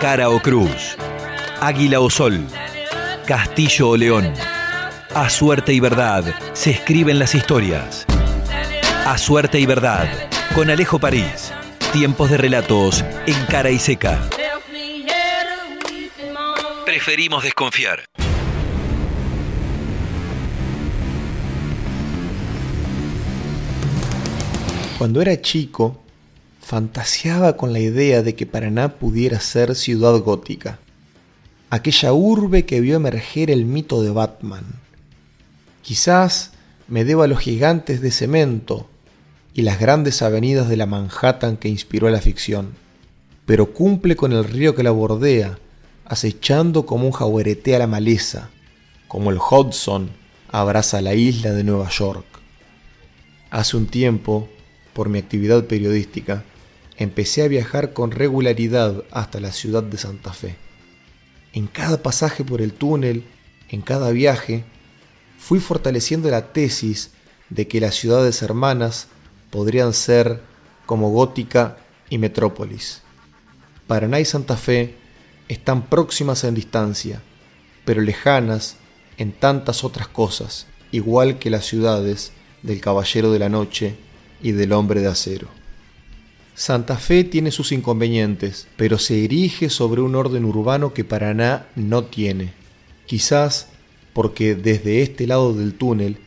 Cara o cruz, águila o sol, castillo o león. A suerte y verdad se escriben las historias. A suerte y verdad, con Alejo París. Tiempos de relatos en cara y seca. Preferimos desconfiar. Cuando era chico, fantaseaba con la idea de que Paraná pudiera ser ciudad gótica, aquella urbe que vio emerger el mito de Batman. Quizás me deba a los gigantes de cemento y las grandes avenidas de la Manhattan que inspiró la ficción, pero cumple con el río que la bordea, acechando como un jaguarete a la maleza, como el Hudson abraza la isla de Nueva York. Hace un tiempo, por mi actividad periodística, empecé a viajar con regularidad hasta la ciudad de Santa Fe. En cada pasaje por el túnel, en cada viaje, fui fortaleciendo la tesis de que las ciudades hermanas podrían ser como Gótica y Metrópolis. Paraná y Santa Fe están próximas en distancia, pero lejanas en tantas otras cosas, igual que las ciudades del Caballero de la Noche y del Hombre de Acero. Santa Fe tiene sus inconvenientes, pero se erige sobre un orden urbano que Paraná no tiene. Quizás porque desde este lado del túnel,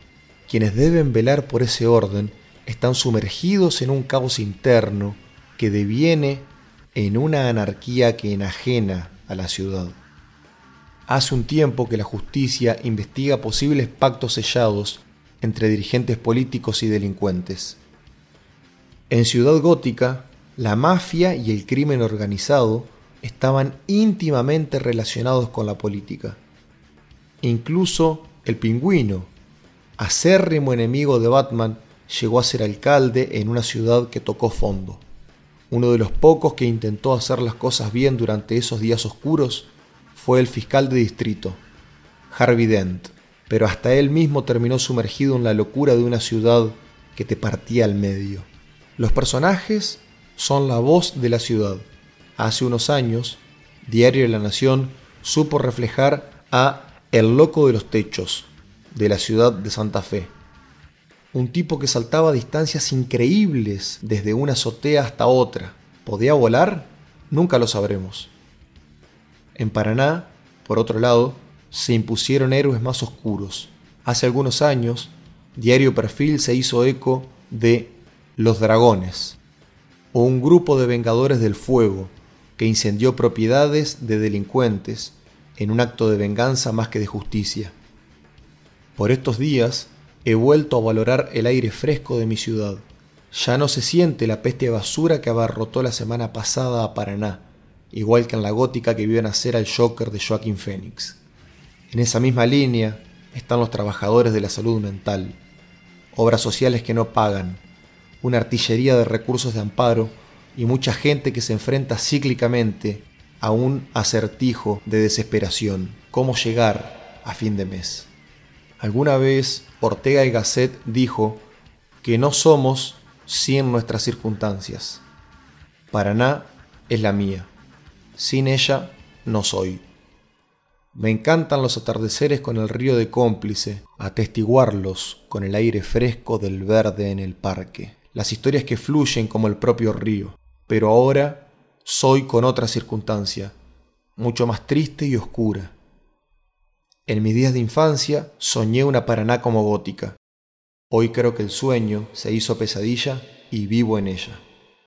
quienes deben velar por ese orden están sumergidos en un caos interno que deviene en una anarquía que enajena a la ciudad. Hace un tiempo que la justicia investiga posibles pactos sellados entre dirigentes políticos y delincuentes. En Ciudad Gótica, la mafia y el crimen organizado estaban íntimamente relacionados con la política. Incluso el pingüino, acérrimo enemigo de Batman, llegó a ser alcalde en una ciudad que tocó fondo. Uno de los pocos que intentó hacer las cosas bien durante esos días oscuros fue el fiscal de distrito, Harvey Dent, pero hasta él mismo terminó sumergido en la locura de una ciudad que te partía al medio. Los personajes son la voz de la ciudad. Hace unos años, Diario de la Nación supo reflejar a El Loco de los Techos, de la ciudad de Santa Fe, un tipo que saltaba a distancias increíbles desde una azotea hasta otra. ¿Podía volar? Nunca lo sabremos. En Paraná, por otro lado, se impusieron héroes más oscuros. Hace algunos años, Diario Perfil se hizo eco de Los Dragones, o un grupo de vengadores del fuego que incendió propiedades de delincuentes en un acto de venganza más que de justicia. Por estos días, He vuelto a valorar el aire fresco de mi ciudad. Ya no se siente la peste basura que abarrotó la semana pasada a Paraná, igual que en la gótica que vio nacer al Joker de Joaquín Phoenix. En esa misma línea están los trabajadores de la salud mental, obras sociales que no pagan, una artillería de recursos de amparo y mucha gente que se enfrenta cíclicamente a un acertijo de desesperación, cómo llegar a fin de mes. Alguna vez Ortega y Gasset dijo que no somos sin nuestras circunstancias. Paraná es la mía. Sin ella no soy. Me encantan los atardeceres con el río de cómplice, atestiguarlos con el aire fresco del verde en el parque, las historias que fluyen como el propio río. Pero ahora soy con otra circunstancia, mucho más triste y oscura en mis días de infancia soñé una Paraná como gótica. Hoy creo que el sueño se hizo pesadilla y vivo en ella.